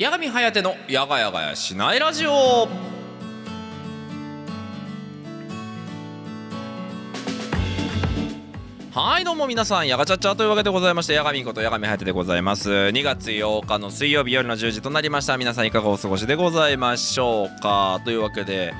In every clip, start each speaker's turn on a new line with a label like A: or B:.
A: 八神颯のやがやがやしないラジオ。はいどうも皆さんやがちゃっちゃというわけでございましてやがみことやがみはやてでございます。2月8日の水曜日夜の10時となりました。皆さんいかがお過ごしでございましょうか？というわけで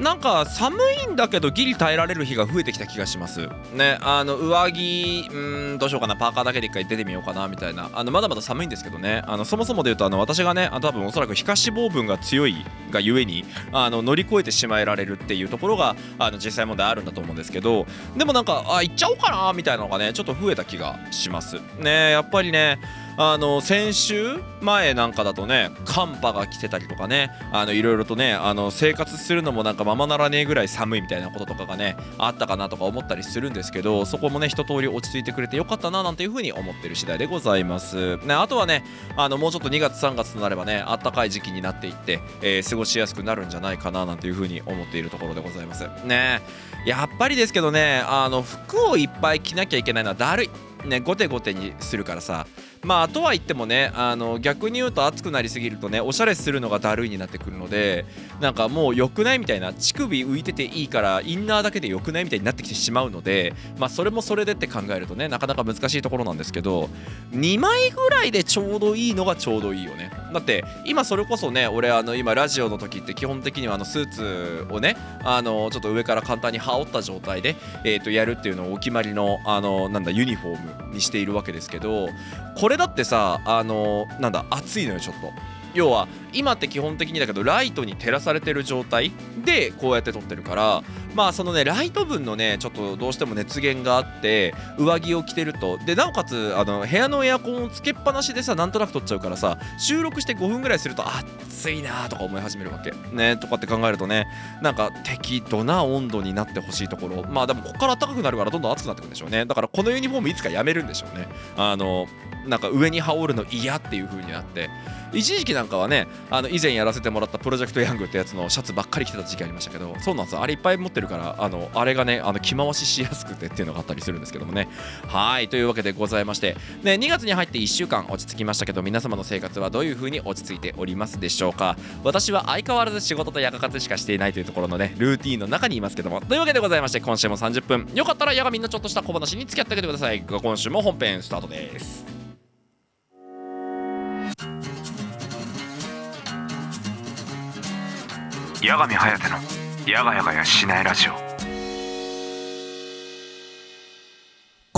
A: なんか寒いんだけどギリ耐えられる日が増えてきた気がします。ねあの上着うんどうしようかな。パーカーだけで一回出てみようかなみたいな。あのまだまだ寒いんですけどね。あのそもそもで言うとあの私がねあ多分おそらく皮下脂肪分が強いがゆえにあの乗り越えてしまえられるっていうところがあの実際問題あるんだと思うんですけど。でもなんかあ行っちゃおうかなみたいなのがねちょっと増えた気がします。ねやっぱりねあの先週前なんかだとね寒波が来てたりとかねあのいろいろとねあの生活するのもなんかままならねえぐらい寒いみたいなこととかがねあったかなとか思ったりするんですけどそこもね一通り落ち着いてくれてよかったななんていうふうに思ってる次第でございます。ねあとはねあのもうちょっと2月3月となればねあったかい時期になっていって、えー、過ごしやすくなるんじゃないかななんていうふうに思っているところでございます。ねやっぱりですけどねあの服をいっぱい着なきゃいけないのはだるい。ねゴテゴテにするからさまあとは言ってもねあの逆に言うと暑くなりすぎるとねおしゃれするのがだるいになってくるのでなんかもう良くないみたいな乳首浮いてていいからインナーだけで良くないみたいになってきてしまうのでまあそれもそれでって考えるとねなかなか難しいところなんですけど2枚ぐらいでちょうどいいのがちょうどいいよね。だって今それこそね俺あの今ラジオの時って基本的にはあのスーツをねあのちょっと上から簡単に羽織った状態で、えー、とやるっていうのをお決まりのあのなんだユニフォームにしているわけですけどこれだってさあのなんだ暑いのよちょっと。要は今って基本的にだけどライトに照らされてる状態でこうやって撮ってるからまあそのねライト分のねちょっとどうしても熱源があって上着を着てると。でなおかつあの部屋のエアコンをつけっぱなしでさなんとなく撮っちゃうからさ収録して5分ぐらいすると暑いなとか思い始めるわけ。ねとかって考えるとねなんか適度な温度になってほしいところ。まあでもここから暖かくなるからどんどん暑くなってくるんでしょうね。だからこのユニフォームいつかやめるんでしょうね。あのなんか上に羽織るの嫌っていう風になって一時期なんかはねあの以前やらせてもらったプロジェクトヤングってやつのシャツばっかり着てた時期ありましたけどそうなんですあれいっぱい持ってるからあのあれがねあの着回ししやすくてっていうのがあったりするんですけどもね。はいというわけでございましてね2月に入って1週間落ち着きましたけど皆様の生活はどういう風に落ち着いておりますでしょうか。私は相変わらず仕事と夜活しかしていないというところのねルーティンの中にいますけども。というわけでございまして今週も30分。よかったら夜がみんなちょっとした小話に付き合ってあげてください。今週も本編スタートです。
B: 八神颯のやがやがやしないラジオ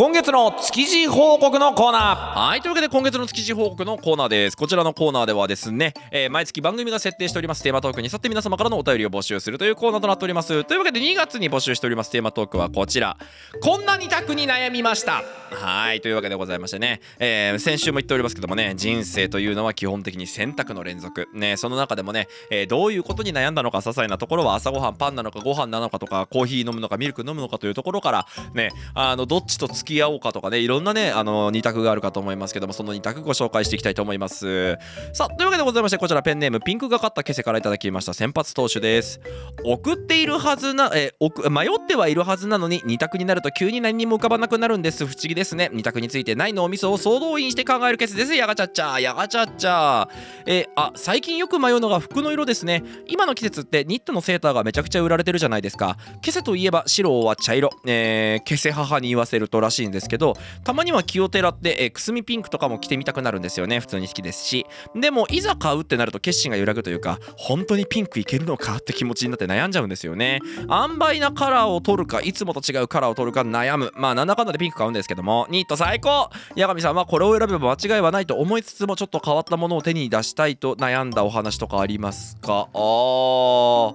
A: 今月の築地報告のコーナー。はいというわけで今月の築地報告のコーナーです。こちらのコーナーではですね、えー、毎月番組が設定しておりますテーマトークに沿って皆様からのお便りを募集するというコーナーとなっております。というわけで2月に募集しておりますテーマトークはこちら。こんな2択に悩みました。はいというわけでございましてね、えー、先週も言っておりますけどもね人生というのは基本的に選択の連続。ねその中でもね、えー、どういうことに悩んだのか些細なところは朝ごはんパンなのかご飯なのかとかコーヒー飲むのかミルク飲むのかというところからねあのどっちと付き合おうかとかねいろんなねあの2択があるかと思いますけどもその2択ご紹介していきたいと思います。さあというわけでございましてこちらペンネームピンクがかったケセからいただきました先発投手です。送っているはずなえ迷ってはいるはずなのに2択になると急に何にも浮かばなくなるんです。不思議ですね。2択についてないのお味噌を総動員して考えるケセです。やがちゃっちゃやがちゃっちゃえあ最近よく迷うのが服の色ですね。今の季節ってニットのセーターがめちゃくちゃ売られてるじゃないですか。ケセといえば白は茶色。えー、ケセ母に言わせるとらしいんですけどたまには気をてらって、えー、くすみピンクとかも着てみたくなるんですよね普通に好きですし。でもいざ買うってなると決心が揺らぐというか本当にピンクいけるのかって気持ちになって悩んじゃうんですよね。塩梅なカラーを取るかいつもと違うカラーを取るか悩む。まあなんだかんだでピンク買うんですけども。ニット最高!八神さんはこれを選べば間違いはないと思いつつもちょっと変わったものを手に出したいと悩んだお話とかありますか？あー。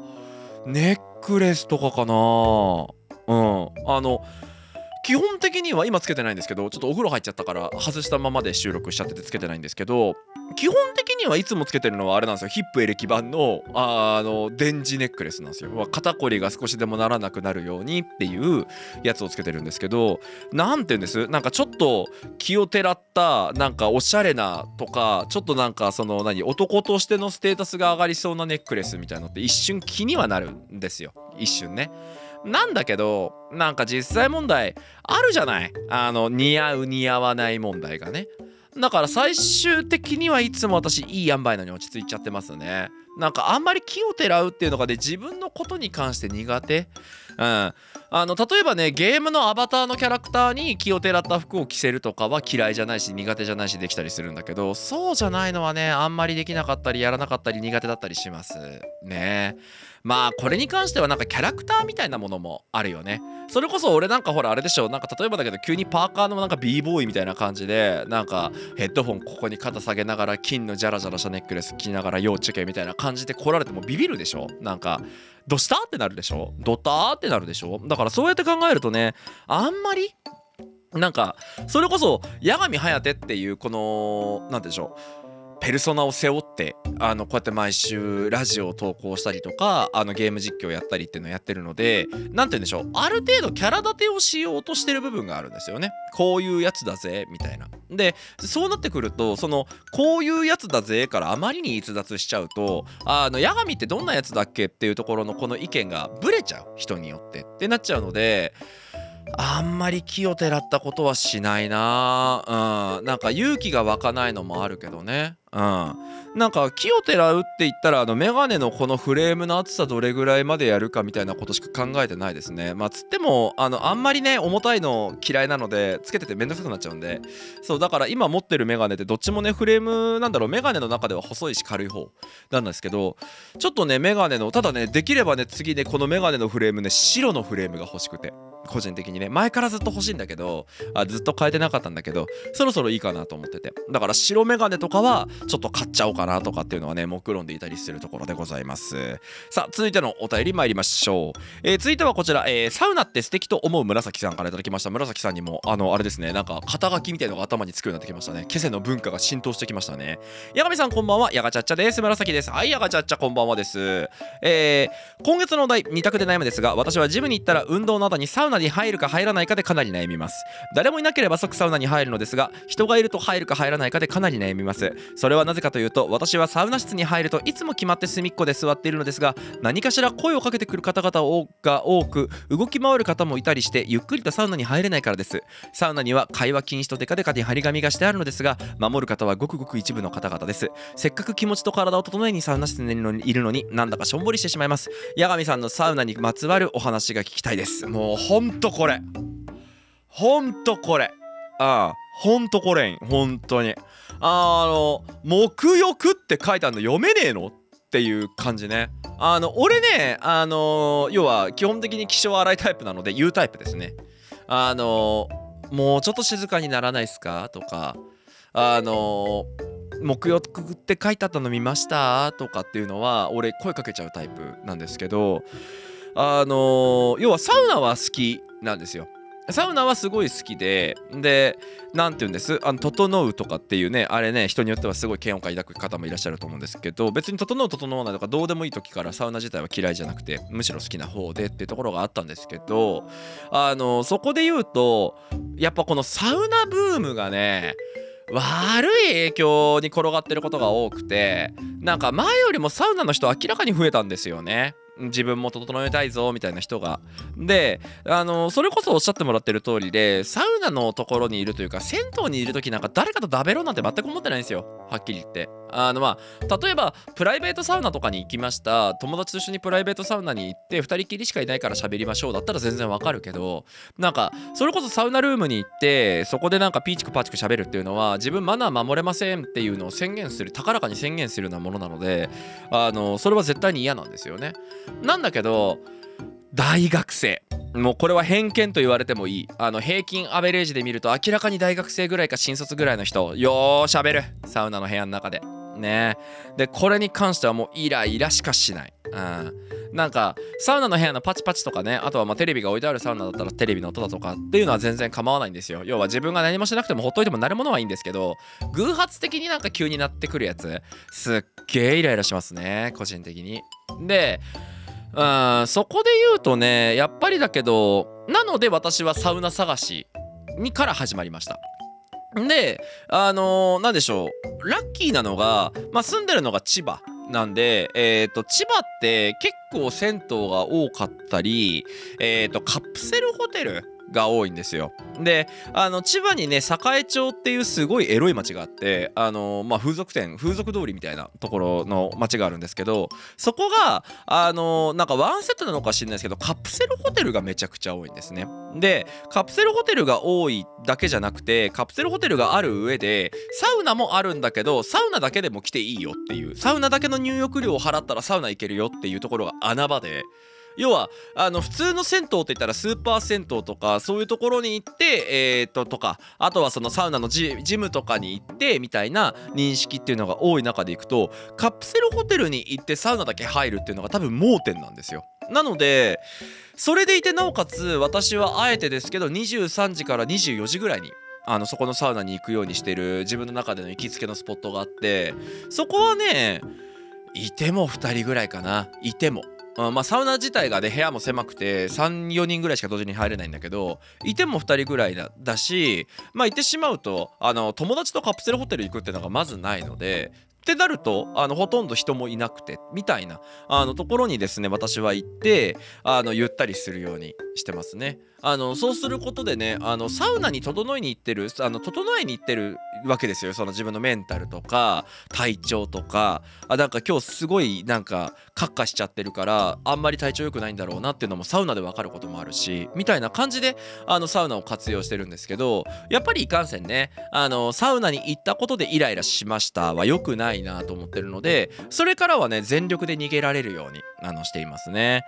A: ネックレスとかかな？うん。あの基本的には今つけてないんですけどちょっとお風呂入っちゃったから外したままで収録しちゃっててつけてないんですけど基本的にはいつもつけてるのはあれなんですよ。ヒップエレキ版のあの電磁ネックレスなんですよ。肩こりが少しでもならなくなるようにっていうやつをつけてるんですけど何て言うんです？なんかちょっと気をてらったなんかおしゃれなとかちょっとなんかその何？男としてのステータスが上がりそうなネックレスみたいなのって一瞬気にはなるんですよ。一瞬ね。なんだけどなんか実際問題あるじゃない？あの似合う似合わない問題がね。だから最終的にはいつも私いい塩梅のに落ち着いちゃってますね。なんかあんまり気をてらうっていうのがね自分のことに関して苦手。うん。あの例えばねゲームのアバターのキャラクターに気をてらった服を着せるとかは嫌いじゃないし苦手じゃないしできたりするんだけどそうじゃないのはねあんまりできなかったりやらなかったり苦手だったりしますね。えまあこれに関してはなんかキャラクターみたいなものもあるよね。それこそ俺なんかほらあれでしょ。なんか例えばだけど急にパーカーのなんか b ボーイみたいな感じでなんかヘッドホンここに肩下げながら金のジャラジャラしたネックレス着ながら要チェケみたいな感じで来られてもビビるでしょ。なんかどしたってなるでしょ。ドターってなるでしょ。だからそうやって考えるとねあんまりなんかそれこそ八神颯っていうこの何てでしょう。ペルソナを背負ってあのこうやって毎週ラジオを投稿したりとかあのゲーム実況やったりっていうのをやってるので何て言うんでしょう。ある程度キャラ立てをしようとしてる部分があるんですよね。こういうやつだぜみたいな。でそうなってくるとそのこういうやつだぜからあまりに逸脱しちゃうとあの八神ってどんなやつだっけっていうところのこの意見がブレちゃう。人によって。ってなっちゃうのであんまり気をてらったことはしないなうん。なんか勇気が湧かないのもあるけどね。うん。なんか木をてらうって言ったらあのメガネのこのフレームの厚さどれぐらいまでやるかみたいなことしか考えてないですね。まあつってもあのあんまりね重たいの嫌いなのでつけててめんどくさくなっちゃうんで。そうだから今持ってるメガネってどっちもねフレームなんだろうメガネの中では細いし軽い方なんですけどちょっとねメガネのただねできればね次ねこのメガネのフレームね白のフレームが欲しくて。個人的にね前からずっと欲しいんだけどあずっと変えてなかったんだけどそろそろいいかなと思ってて。だから白メガネとかはちょっと買っちゃおうかなとかっていうのはね目論んでいたりするところでございます。さあ続いてのお便り参りましょう、えー、続いてはこちら、えー、サウナって素敵と思う紫さんからいただきました。紫さんにもあのあれですねなんか肩書きみたいのが頭につくようになってきましたね。ケセの文化が浸透してきましたね。八神さんこんばんは。ヤガチャッチャです。紫です。はいヤガチャッチャこんばんはです。えー、今月のお題2択で悩むですが私はジムに行ったら運動の後にサウナに入るか入らないかでかなり悩みます。誰もいなければ即サウナに入るのですが人がいると入るか入らないかでかなり悩みます。それはなぜかというと私はサウナ室に入るといつも決まって隅っこで座っているのですが何かしら声をかけてくる方々が多く動き回る方もいたりしてゆっくりとサウナに入れないからです。サウナには会話禁止とデカデカに張り紙がしてあるのですが守る方はごくごく一部の方々です。せっかく気持ちと体を整えにサウナ室にいるのになんだかしょんぼりしてしまいます。八神さんのサウナにまつわるお話が聞きたいです。もうほんとこれ。ほんとこれ。ああほんとこれんほんとに。あの沐浴って書いてあるの読めねえのっていう感じね。あの俺ねあの要は基本的に気性荒いタイプなので言うタイプですね。あのもうちょっと静かにならないっすか？とか。あの木浴って書いてあったの見ました？とかっていうのは俺声かけちゃうタイプなんですけど。あの要はサウナは好きなんですよサウナはすごい好きでで何て言うんです？あの整うとかっていうねあれね人によってはすごい嫌悪感抱く方もいらっしゃると思うんですけど別に整う整わないとかどうでもいい時からサウナ自体は嫌いじゃなくてむしろ好きな方でっていうところがあったんですけどあのそこで言うとやっぱこのサウナブームがね悪い影響に転がってることが多くてなんか前よりもサウナの人明らかに増えたんですよね。自分も整えたいぞみたいな人が。であのそれこそおっしゃってもらってる通りでサウナのところにいるというか銭湯にいる時なんか誰かと食べろなんて全く思ってないんですよ。はっきり言って。あのまあ例えばプライベートサウナとかに行きました。友達と一緒にプライベートサウナに行って2人きりしかいないから喋りましょうだったら全然わかるけどなんかそれこそサウナルームに行ってそこでなんかピーチクパーチク喋るっていうのは自分マナー守れませんっていうのを宣言する高らかに宣言するようなものなのであのそれは絶対に嫌なんですよね。なんだけど大学生。もうこれは偏見と言われてもいい。あの平均アベレージで見ると明らかに大学生ぐらいか新卒ぐらいの人。よーしゃべる。サウナの部屋の中で。ね。でこれに関してはもうイライラしかしない。うん。なんかサウナの部屋のパチパチとかねあとはまテレビが置いてあるサウナだったらテレビの音だとかっていうのは全然構わないんですよ。要は自分が何もしなくてもほっといてもなるものはいいんですけど偶発的になんか急になってくるやつすっげえイライラしますね個人的に。でうんそこで言うとねやっぱりだけどなので私はサウナ探しにから始まりました。であのー、何でしょう。ラッキーなのが、まあ、住んでるのが千葉なんで、えーと、千葉って結構銭湯が多かったり、えーと、カプセルホテルが多いんですよ。であの千葉にね栄町っていうすごいエロい町があってあの、まあ、風俗店風俗通りみたいなところの町があるんですけどそこがあのなんかワンセットなのか知らないですけどカプセルホテルがめちゃくちゃ多いんですね。でカプセルホテルが多いだけじゃなくてカプセルホテルがある上でサウナもあるんだけどサウナだけでも来ていいよっていうサウナだけの入浴料を払ったらサウナ行けるよっていうところが穴場で。要はあの普通の銭湯って言ったらスーパー銭湯とかそういうところに行ってえー、っととかあとはそのサウナのジムとかに行ってみたいな認識っていうのが多い中でいくとカプセルホテルに行ってサウナだけ入るっていうのが多分盲点なんですよ。なのでそれでいてなおかつ私はあえてですけど23時から24時ぐらいにあのそこのサウナに行くようにしてる自分の中での行きつけのスポットがあってそこはねいても2人ぐらいかないてもあまあサウナ自体がね部屋も狭くて34人ぐらいしか同時に入れないんだけどいても2人ぐらいだだしまあ行ってしまうとあの友達とカプセルホテル行くっていうのがまずないのでってなるとあのほとんど人もいなくてみたいなあのところにですね私は行ってあのゆったりするようにしてますね。あのそうすることでねあのサウナに整いに行ってるあの整えに行ってるわけですよ。その自分のメンタルとか体調とか。あなんか今日すごいなんかカッカしちゃってるからあんまり体調良くないんだろうなっていうのもサウナで分かることもあるしみたいな感じであのサウナを活用してるんですけどやっぱりいかんせんね。あのサウナに行ったことでイライラしましたは良くないなと思ってるのでそれからはね全力で逃げられるようにあのしていますね。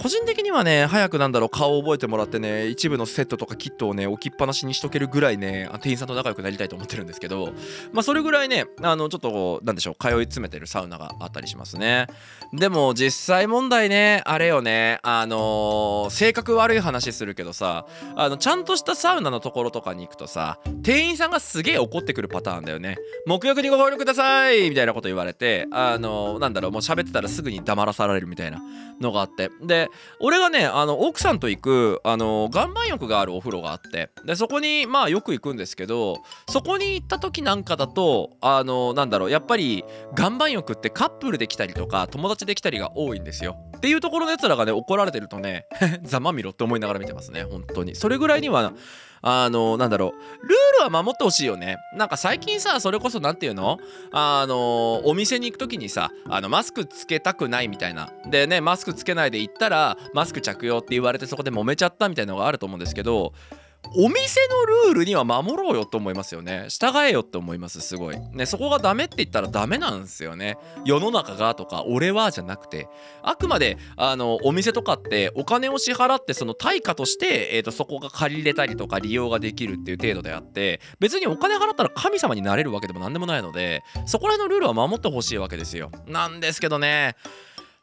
A: 個人的にはね早くなんだろう顔を覚えてもらってね一部のセットとかキットをね置きっぱなしにしとけるぐらいね店員さんと仲良くなりたいと思ってるんですけどまあそれぐらいねあのちょっとなんでしょう通い詰めてるサウナがあったりしますねでも実際問題ねあれよねあのー、性格悪い話するけどさあのちゃんとしたサウナのところとかに行くとさ店員さんがすげえ怒ってくるパターンだよね目浴にご協力くださいみたいなこと言われてあのー、なんだろうもう喋ってたらすぐに黙らされるみたいなのがあって。で俺がねあの奥さんと行くあの岩盤浴があるお風呂があって。でそこにまあよく行くんですけどそこに行った時なんかだとあのなんだろうやっぱり岩盤浴ってカップルで来たりとか友達で来たりが多いんですよ。っていうところのやつらがね怒られてるとね ざまみろって思いながら見てますね本当に。それぐらいにはあのなんだろう。ルールは守ってほしいよね。なんか最近さそれこそ何ていうの？あのお店に行く時にさあのマスクつけたくないみたいな。でねマスクつけないで行ったらマスク着用って言われてそこで揉めちゃったみたいなのがあると思うんですけどお店のルールには守ろうよと思いますよね。従えよって思いますすごい。ねそこがダメって言ったらダメなんですよね。世の中がとか俺はじゃなくて。あくまであのお店とかってお金を支払ってその対価として、えーと、そこが借り入れたりとか利用ができるっていう程度であって別にお金払ったら神様になれるわけでも何でもないのでそこら辺のルールは守ってほしいわけですよ。なんですけどね。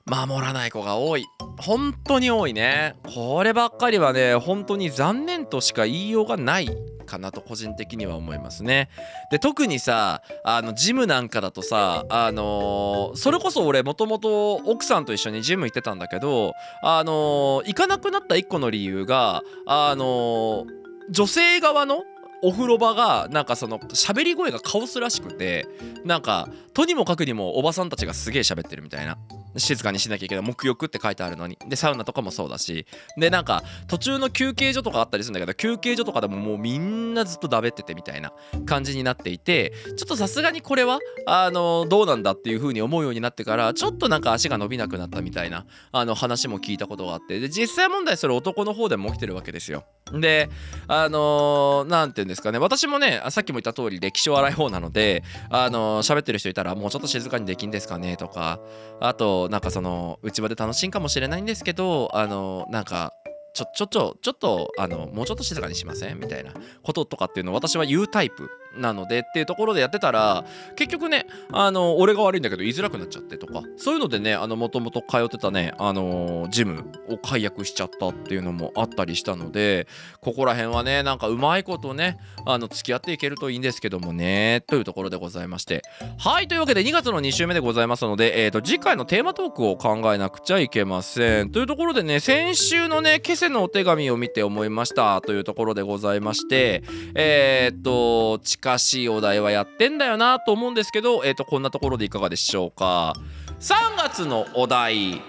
A: 守らない子が多い。本当に多いね。こればっかりはね本当に残念としか言いようがないかなと個人的には思いますね。で特にさあのジムなんかだとさあのー、それこそ俺もともと奥さんと一緒にジム行ってたんだけどあのー、行かなくなった一個の理由があのー、女性側のお風呂場がなんかその喋り声がカオスらしくてなんかとにもかくにもおばさんたちがすげえ喋ってるみたいな。静かにしなきゃいけない沐浴って書いてあるのに。でサウナとかもそうだし。でなんか途中の休憩所とかあったりするんだけど休憩所とかでももうみんなずっとだべっててみたいな感じになっていてちょっとさすがにこれはあのどうなんだっていう風に思うようになってからちょっとなんか足が伸びなくなったみたいなあの話も聞いたことがあって。で実際問題それ男の方でも起きてるわけですよ。であの何、ー、て言うんですかね。私もねさっきも言った通り歴史を荒い方なのであのー、喋ってる人いたらもうちょっと静かにできんですかねとかあとなんかその内場で楽しいかもしれないんですけどあの、なんかちょちょちょちょっとあのもうちょっと静かにしません？みたいなこととかっていうのを私は言うタイプなのでっていうところでやってたら結局ねあの俺が悪いんだけど言いづらくなっちゃってとかそういうのでねあのもともと通ってたねあのジムを解約しちゃったっていうのもあったりしたのでここら辺はねなんかうまいことねあの付き合っていけるといいんですけどもねというところでございまして。はいというわけで2月の2週目でございますので、えー、と次回のテーマトークを考えなくちゃいけません。というところでね先週のねケセのお手紙を見て思いましたというところでございましてえっ、と近しいお題はやってんだよなと思うんですけど、えー、とこんなところでいかがでしょうか。3月のお題。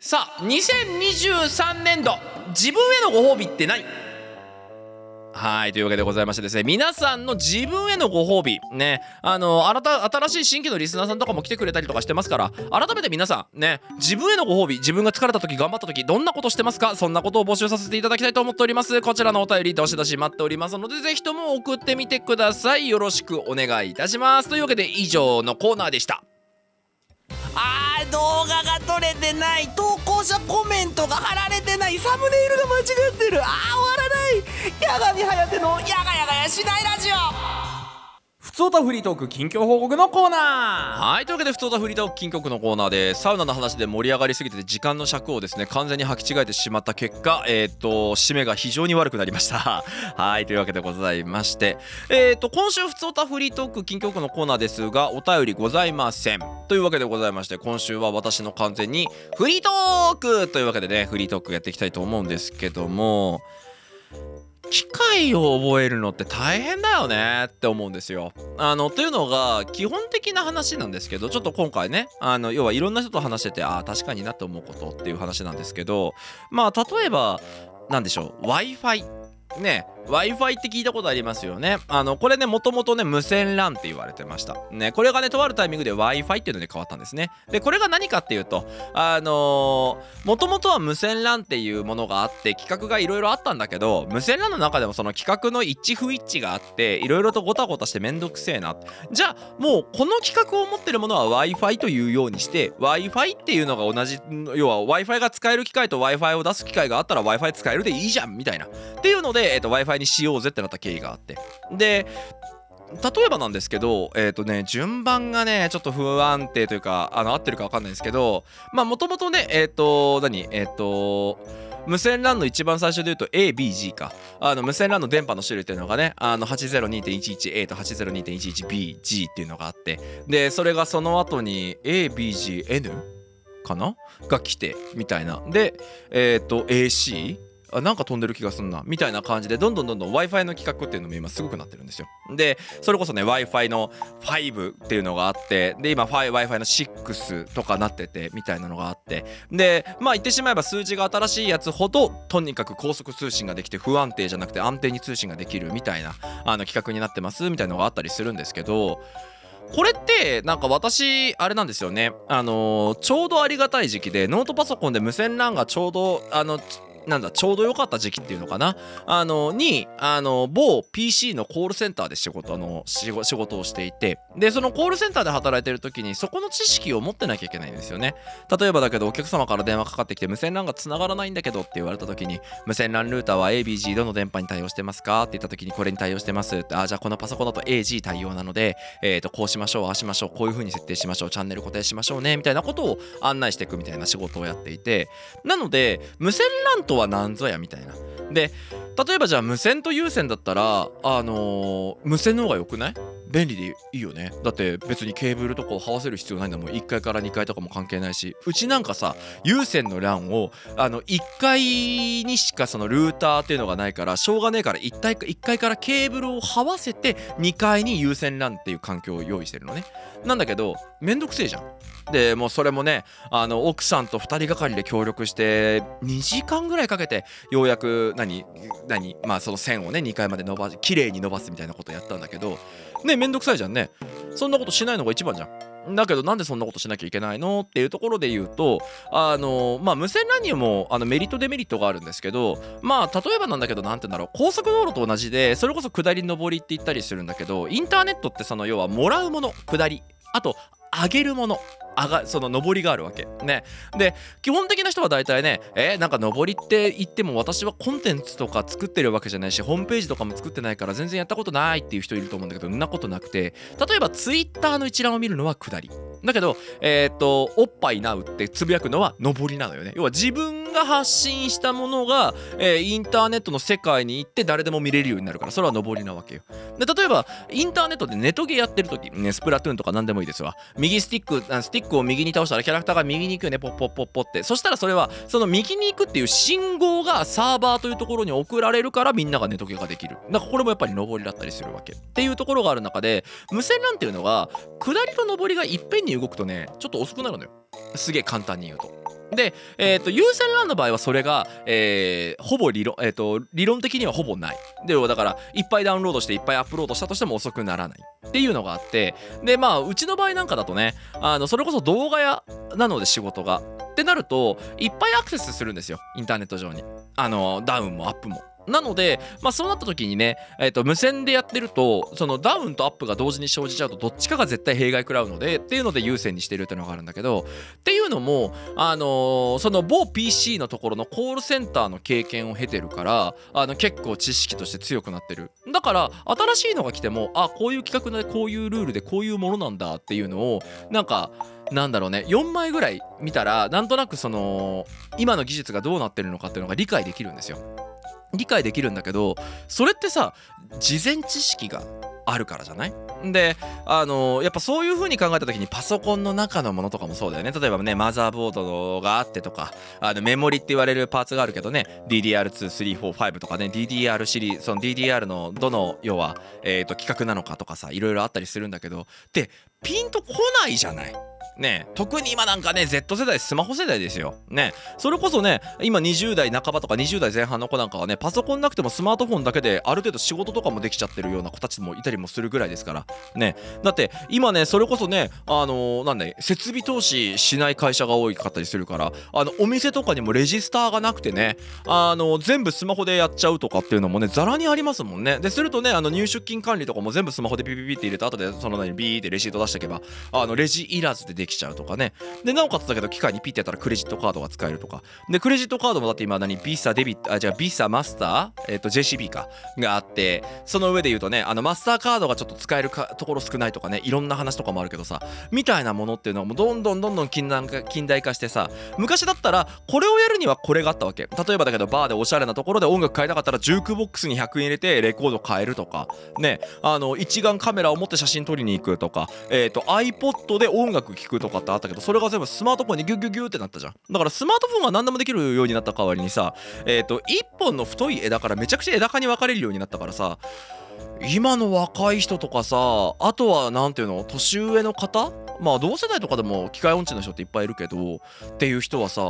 A: さあ2023年度自分へのご褒美って何はいというわけでございましてですね皆さんの自分へのご褒美ねあの新た新しい新規のリスナーさんとかも来てくれたりとかしてますから改めて皆さんね自分へのご褒美自分が疲れた時頑張った時どんなことしてますかそんなことを募集させていただきたいと思っております。こちらのお便りどしどし待っておりますのでぜひとも送ってみてください。よろしくお願いいたします。というわけで以上のコーナーでした。
C: あー動画が撮れてない。投稿者コメントが貼られてない。サムネイルが間違ってる。あー終わらない。矢神颯の「やがやがやしないラジオ」
D: ふつおたフリートーク近況報告のコーナー。
A: はいというわけで「ふつおたフリートーク金曲」のコーナーでサウナの話で盛り上がりすぎてて時間の尺をですね完全に履き違えてしまった結果えっ、と締めが非常に悪くなりました。はいというわけでございまして。えっ、と今週「ふつおたフリートーク金曲」のコーナーですがお便りございません。というわけでございまして今週は私の完全にフリートークというわけでねフリートークやっていきたいと思うんですけども。機械を覚えるのって大変だよねって思うんですよ。あのというのが基本的な話なんですけどちょっと今回ねあの要はいろんな人と話しててああ確かになって思うことっていう話なんですけどまあ例えば何でしょう w i f i ね w i f i って聞いたことありますよね。あのこれねもともとね無線 LAN って言われてました。ねこれがねとあるタイミングで w i f i っていうのに変わったんですね。でこれが何かっていうとあのもともとは無線 LAN っていうものがあって規格がいろいろあったんだけど無線 LAN の中でもその規格の一致不一致があっていろいろとごたごたしてめんどくせえなじゃあもうこの規格を持ってるものは w i f i というようにして w i f i っていうのが同じ要は w i f i が使える機械と w i f i を出す機械があったら w i f i 使えるでいいじゃんみたいな。っていうので、えー、と w i f i にしようぜってなった経緯があってで例えばなんですけど、えっ、とね、順番がね、ちょっと不安定というか、あの、合ってるか分かんないですけど、まあ、もともとね、えっ、と、何？えっ、と、無線 LAN の一番最初で言うと ABG か。あの無線 LAN の電波の種類っていうのがね、あの 802.11A と 802.11BG っていうのがあって、で、それがその後に ABGN かな？が来て、みたいな。で、えっ、と、AC? あなんか飛んでる気がすんな。みたいな感じでどんどんどんどん w i f i の規格っていうのも今すごくなってるんですよ。でそれこそね w i f i の5っていうのがあってで今 w i f i の6とかなっててみたいなのがあって。でまあ言ってしまえば数字が新しいやつほどとにかく高速通信ができて不安定じゃなくて安定に通信ができるみたいなあの規格になってますみたいなのがあったりするんですけどこれってなんか私あれなんですよね。あのーちょうどありがたい時期でノートパソコンで無線 LAN がちょうどあのなんだちょうど良かった時期っていうのかな？あのにあの某 PC のコールセンターで仕事あの仕事をしていて。でそのコールセンターで働いてる時にそこの知識を持ってなきゃいけないんですよね。例えばだけどお客様から電話かかってきて無線 LAN が繋がらないんだけどって言われた時に無線 LAN ルーターは ABG どの電波に対応してますか？って言った時にこれに対応してます。ってあじゃあこのパソコンだと AG 対応なのでえっ、とこうしましょうああしましょうこういう風に設定しましょうチャンネル固定しましょうねみたいなことを案内していくみたいな仕事をやっていて。なので無線 LAN とは何ぞやみたいな。で例えばじゃあ無線と有線だったらあのー無線の方が良くない？便利でいいよね。だって別にケーブルとかを這わせる必要ないんだもん。1階から2階とかも関係ないし。うちなんかさ有線の LAN をあの1階にしかそのルーターっていうのがないからしょうがねえから1階 ,1 階からケーブルを這わせて2階に有線 LAN っていう環境を用意してるのね。なんだけどめんどくせえじゃん。でもうそれもねあの奥さんと2人がかりで協力して2時間ぐらいかけてようやく何？何まあその線をね2階まで伸ばし綺麗に伸ばすみたいなことやったんだけどねめんどくさいじゃんね。そんなことしないのが一番じゃん。だけどなんでそんなことしなきゃいけないのっていうところで言うとあのまあ無線 LAN にもあのメリットデメリットがあるんですけどまあ例えばなんだけどなんて言うんだろう。高速道路と同じでそれこそ下り上りって言ったりするんだけどインターネットってその要はもらうもの下り。あと上げるもの。上がその上りがあるわけ。ね。で基本的な人は大体ねえーなんか上りって言っても私はコンテンツとか作ってるわけじゃないしホームページとかも作ってないから全然やったことないっていう人いると思うんだけどそんなことなくて例えば Twitter の一覧を見るのは下り。だけどえっ、とおっぱいなうってつぶやくのは上りなのよね。要は自分が発信したものが、えーインターネットの世界に行って誰でも見れるようになるからそれは上りなわけよ。で例えばインターネットでネトゲやってる時ねスプラトゥーンとか何でもいいですわ。右スティックスティックを右に倒したらキャラクターが右に行くよねポッポッポッポって。そしたらそれはその右に行くっていう信号がサーバーというところに送られるからみんながネトゲができる。だからこれもやっぱり上りだったりするわけ。っていうところがある中で無線 LAN っていうのが下りと上りがいっぺんにに動くとねちょっと遅くなるのよ。すげえ簡単に言うと。で、えー、と有線 LAN の場合はそれが、えーほぼ理論、えー、と理論的にはほぼない。でだからいっぱいダウンロードしていっぱいアップロードしたとしても遅くならない。っていうのがあってでまあうちの場合なんかだとねあのそれこそ動画屋なので仕事が。ってなるといっぱいアクセスするんですよ。インターネット上に。あのダウンもアップも。なので、まあ、そうなった時にね、えー、と無線でやってるとそのダウンとアップが同時に生じちゃうとどっちかが絶対弊害食らうのでっていうので優先にしてるっていうのがあるんだけどっていうのも、あのーその某 PC のところのコールセンターの経験を経てるからあの結構知識として強くなってるだから新しいのが来てもあこういう企画でこういうルールでこういうものなんだっていうのをなんかなんだろうね4枚ぐらい見たらなんとなくその今の技術がどうなってるのかっていうのが理解できるんですよ。理解できるんだけどそれってさ事前知識があるからじゃない？であのやっぱそういう風に考えた時にパソコンの中のものとかもそうだよね。例えばねマザーボードがあってとかあのメモリって言われるパーツがあるけどね。DDR2345 とかね。DDR シリーズその DDR のどの要は、えー、と規格なのかとかさいろいろあったりするんだけど。でピンとこないじゃない？ね特に今なんかね Z 世代スマホ世代ですよ。ねそれこそね今20代半ばとか20代前半の子なんかはねパソコンなくてもスマートフォンだけである程度仕事とかもできちゃってるような子たちもいたりもするぐらいですから。ねだって今ねそれこそねあのーなんだ設備投資しない会社が多かったりするからあのお店とかにもレジスターがなくてねあの全部スマホでやっちゃうとかっていうのもねざらにありますもんね。でするとねあの入出金管理とかも全部スマホでピピピって入れて後でその何ビーってレシート出しておけばあのレジいらずでできちゃうとかね。でなおかつだけど機械にピッてやったらクレジットカードが使えるとか。でクレジットカードもだって今何ビサデビットあじゃあビサマスターえっ、と JCB かがあってその上で言うとねあのマスターカードがちょっと使えるかところ少ないとかねいろんな話とかもあるけどさみたいなものっていうのはもうどんどんどんどん近代化してさ昔だったらこれをやるにはこれがあったわけ。例えばだけどバーでおしゃれなところで音楽変えたかったらジュークボックスに100円入れてレコード変えるとか。ね。あの一眼カメラを持って写真撮りに行くとか。えっ、と iPod で音楽聴くとかってあったけどそれが全部スマートフォンにギュギュギュってなったじゃん。だからスマートフォンは何でもできるようになった代わりにさえっ、と一本の太い枝からめちゃくちゃ枝葉に分かれるようになったからさ今の若い人とかさあとは何ていうの年上の方まあ同世代とかでも機械音痴の人っていっぱいいるけどっていう人はさ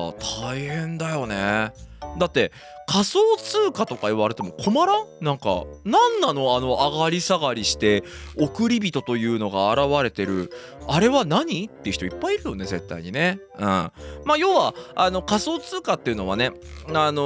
A: 大変だよね。だって仮想通貨とか言われても困らん？なんか何なのあの上がり下がりして送り人というのが現れてる。あれは何？っていう人いっぱいいるよね絶対にね。うん。まあ要はあの仮想通貨っていうのはねあの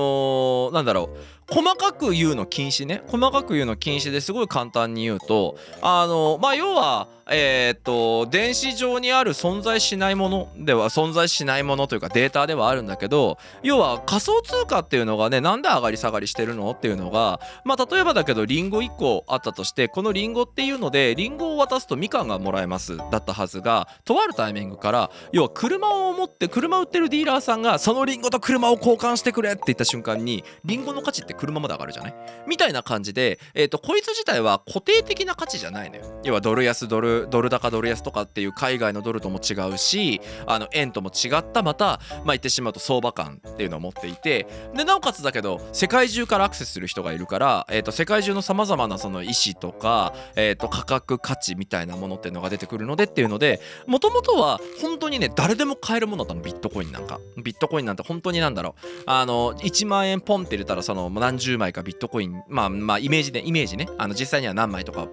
A: ーなんだろう。細かく言うの禁止ね。細かく言うの禁止ですごい簡単に言うとあのまあ要はえーっと電子上にある存在しないものでは存在しないものというかデータではあるんだけど要は仮想通貨っていうのがねなんで上がり下がりしてるのっていうのがまあ例えばだけどリンゴ1個あったとしてこのリンゴっていうのでリンゴを渡すとみかんがもらえます。だったはずがとあるタイミングから要は車を持って車売ってるディーラーさんがそのリンゴと車を交換してくれって言った瞬間にリンゴの価値って車まで上がるじゃない？みたいな感じで、えー、とこいつ自体は固定的な価値じゃないのよ。要はドル安ドルドル高ドル安とかっていう海外のドルとも違うしあの円とも違ったまたまあ言ってしまうと相場感っていうのを持っていて。でなおかつだけど世界中からアクセスする人がいるから、えー、と世界中のさまざまなその意思とか、えー、と価格価値みたいなものっていうのが出てくるのでっていうのでもともとは本当にね誰でも買えるものだったのビットコインなんか。ビットコインなんて本当になんだろう。あの1万円ポンって入れたらその何十枚かビットコインまあまあイメージでイメージね。あの実際には何枚とか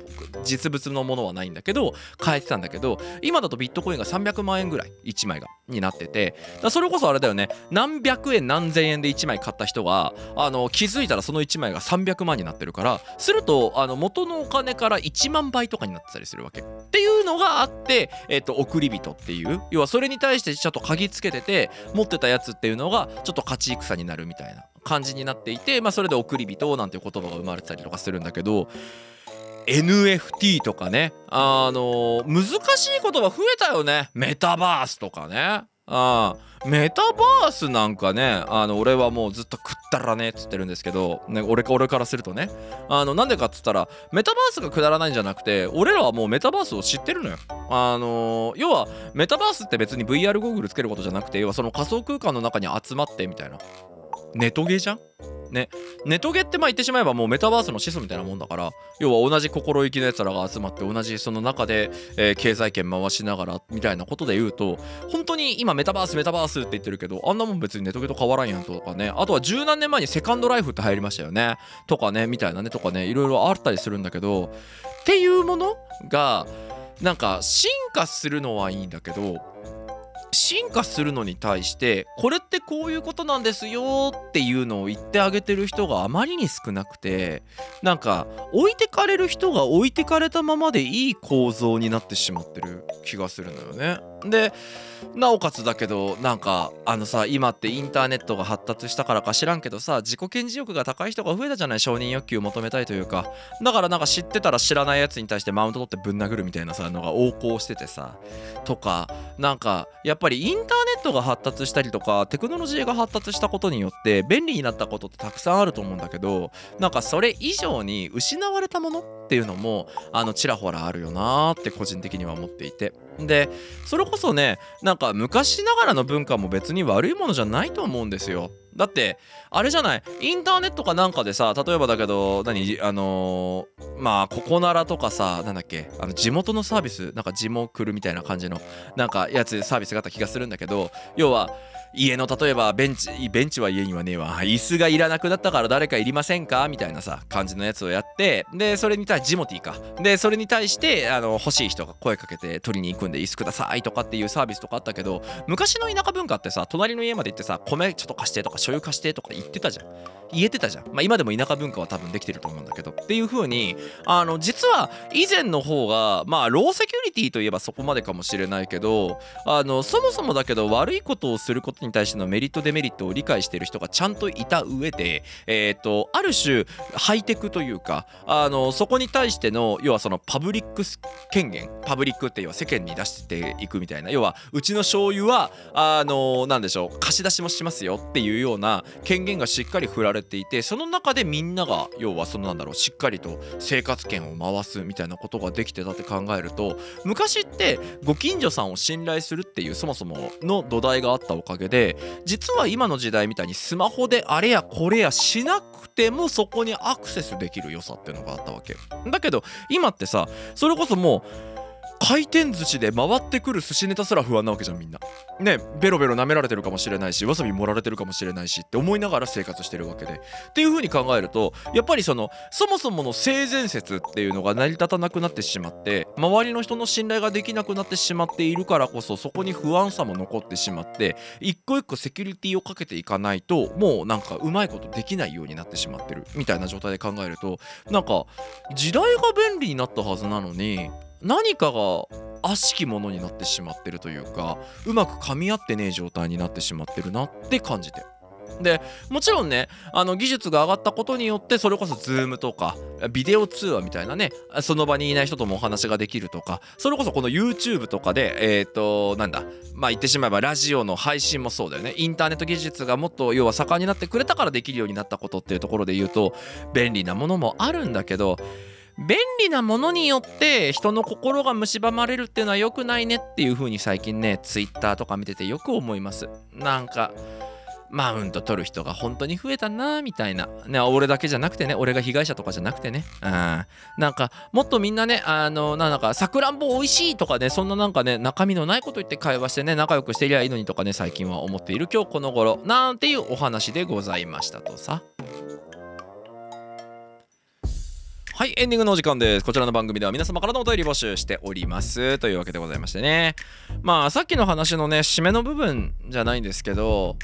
A: 実物のものはないんだけど買えてたんだけど今だとビットコインが300万円ぐらい1枚が。になっててだそれこそあれだよね何百円何千円で1枚買った人があの気づいたらその1枚が300万になってるからするとあの元のお金から1万倍とかになってたりするわけ。っていうのがあって、えっと送り人っていう要はそれに対してちょっと鍵つけてて持ってたやつっていうのがちょっと勝ち戦になるみたいな感じになっていて、まあ、それで送り人なんていう言葉が生まれてたりとかするんだけど NFT とかね。あの難しい言葉増えたよね。メタバースとかね。あメタバースなんかねあの俺はもうずっと食ったらねっつってるんですけど、ね、俺か俺からするとね。あのなんでかっつったらメタバースがくだらないんじゃなくて俺らはもうメタバースを知ってるのよ。あの要はメタバースって別に VR ゴーグルつけることじゃなくて要はその仮想空間の中に集まってみたいな。ネトゲじゃん？ね。ネトゲってまあ言ってしまえばもうメタバースの始祖みたいなもんだから要は同じ心意気のやつらが集まって同じその中で、えー経済圏回しながらみたいなことで言うと本当に今メタバースメタバースって言ってるけどあんなもん別にネトゲと変わらんやんとかね。あとは十何年前にセカンドライフって流行りましたよね。とかねみたいなねとかねいろいろあったりするんだけどっていうものがなんか進化するのはいいんだけど進化するのに対してこれってこういうことなんですよっていうのを言ってあげてる人があまりに少なくてなんか置いてかれる人が置いてかれたままでいい構造になってしまってる気がするのよね。でなおかつだけどなんかあのさ今ってインターネットが発達したからか知らんけどさ自己顕示欲が高い人が増えたじゃない承認欲求を求めたいというかだからなんか知ってたら知らないやつに対してマウント取ってぶん殴るみたいなさのが横行しててさとかなんかやっぱりインターネットが発達したりとかテクノロジーが発達したことによって便利になったことってたくさんあると思うんだけどなんかそれ以上に失われたものっていうのもあのちらほらあるよなーって個人的には思っていて。でそれこそねなんか昔ながらの文化も別に悪いものじゃないと思うんですよ。だってあれじゃないインターネットかなんかでさ例えばだけど何あのーまあここならとかさなんだっけあの地元のサービスなんか地元来るみたいな感じのなんかやつサービスがあった気がするんだけど要は家の例えばベンチベンチは家にはねえわ。椅子がいらなくなったから誰かいりませんか？みたいなさ感じのやつをやってでそれに対してジモティーか。でそれに対してあの欲しい人が声かけて取りに行くんで椅子くださいとかっていうサービスとかあったけど昔の田舎文化ってさ隣の家まで行ってさ米ちょっと貸してとか醤油貸してとか言ってたじゃん。言えてたじゃん、まあ、今でも田舎文化は多分できてると思うんだけど。っていう風にあの実は以前の方がまあローセキュリティといえばそこまでかもしれないけどあのそもそもだけど悪いことをすることに対してのメリットデメリットを理解してる人がちゃんといた上でえっ、とある種ハイテクというかあのそこに対しての要はそのパブリック権限パブリックって要は世間に出していくみたいな要はうちの醤油はあのなんでしょう貸し出しもしますよっていうような権限がしっかり振られていてその中でみんなが要はそのなんだろうしっかりと生活圏を回すみたいなことができてたって考えると昔ってご近所さんを信頼するっていうそもそもの土台があったおかげで実は今の時代みたいにスマホであれやこれやしなくてもそこにアクセスできる良さっていうのがあったわけ。だけど今ってさそれこそもう回転寿司で回ってくる寿司ネタすら不安なわけじゃんみんな。ねベロベロ舐められてるかもしれないしわさび盛られてるかもしれないしって思いながら生活してるわけで。っていう風に考えるとやっぱりそのそもそもの性善説っていうのが成り立たなくなってしまって周りの人の信頼ができなくなってしまっているからこそそこに不安さも残ってしまって一個一個セキュリティをかけていかないともうなんかうまいことできないようになってしまってるみたいな状態で考えるとなんか時代が便利になったはずなのに何かが悪しきものになってしまってるというかうまく噛み合ってねえ状態になってしまってるなって感じてでもちろんねあの技術が上がったことによってそれこそ Zoom とかビデオ通話みたいなねその場にいない人ともお話ができるとかそれこそこの YouTube とかでえっ、となんだまあ言ってしまえばラジオの配信もそうだよね。インターネット技術がもっと要は盛んになってくれたからできるようになったことっていうところで言うと便利なものもあるんだけど便利なものによって人の心が蝕まれるっていうのは良くないねっていう風に最近ね Twitter とか見ててよく思います。なんかマウント取る人が本当に増えたなみたいな、ね、俺だけじゃなくてね俺が被害者とかじゃなくてね、うん、なんかもっとみんなねあのなんかさくらんぼ美味しいとかねそんななんかね中身のないこと言って会話してね仲良くしてりゃいいのにとかね最近は思っている今日この頃なんていうお話でございましたとさ。はい、エンディングのお時間です。こちらの番組では皆様からのお便り募集しております。というわけでございましてね。まあ、さっきの話のね、締めの部分じゃないんですけど、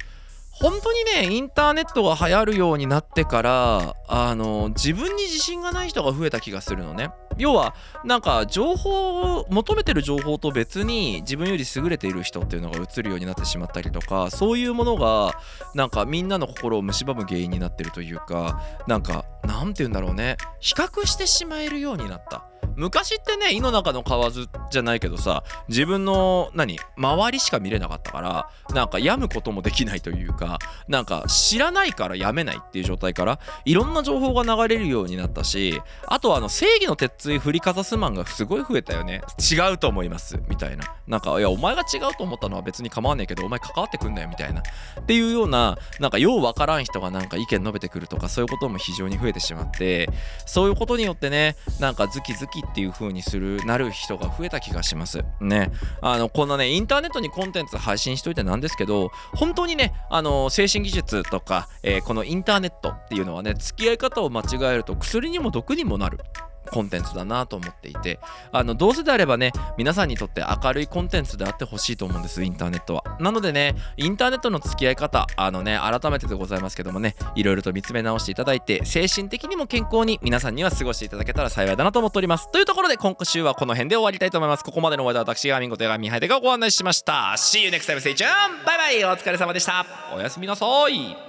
A: 本当にね、インターネットが流行るようになってから、あの、自分に自信がない人が増えた気がするのね。要は、なんか、情報を、求めてる情報と別に自分より優れている人っていうのが映るようになってしまったりとか、そういうものが、なんかみんなの心を蝕む原因になってるというか、なんか、なんて言うんだろうね。比較してしまえるようになった。昔ってね井の中の蛙じゃないけどさ自分の何周りしか見れなかったからなんか病むこともできないというかなんか知らないからやめないっていう状態からいろんな情報が流れるようになったしあとはあの正義の鉄槌振りかざすマンがすごい増えたよね。違うと思いますみたいな。なんかいやお前が違うと思ったのは別に構わねえけどお前関わってくんなよみたいな。っていうようななんかようわからん人がなんか意見述べてくるとかそういうことも非常に増えてしまってそういうことによってねなんかズキズキっていう風にするなる人が増えた気がします。ね。あのこのねインターネットにコンテンツ配信しといてなんですけど本当にねあの精神技術とか、えーこのインターネットっていうのはね付き合い方を間違えると薬にも毒にもなる。コンテンツだなと思っていてあのどうせであればね皆さんにとって明るいコンテンツであってほしいと思うんですインターネットは。なのでねインターネットの付き合い方あのね改めてでございますけどもねいろいろと見つめ直していただいて精神的にも健康に皆さんには過ごしていただけたら幸いだなと思っております。というところで今週はこの辺で終わりたいと思います。ここまでのお相手は私がみんことやがみはてがご案内しました。See you next time. Stay tuned. バイバイお疲れ様でした。おやすみなさい。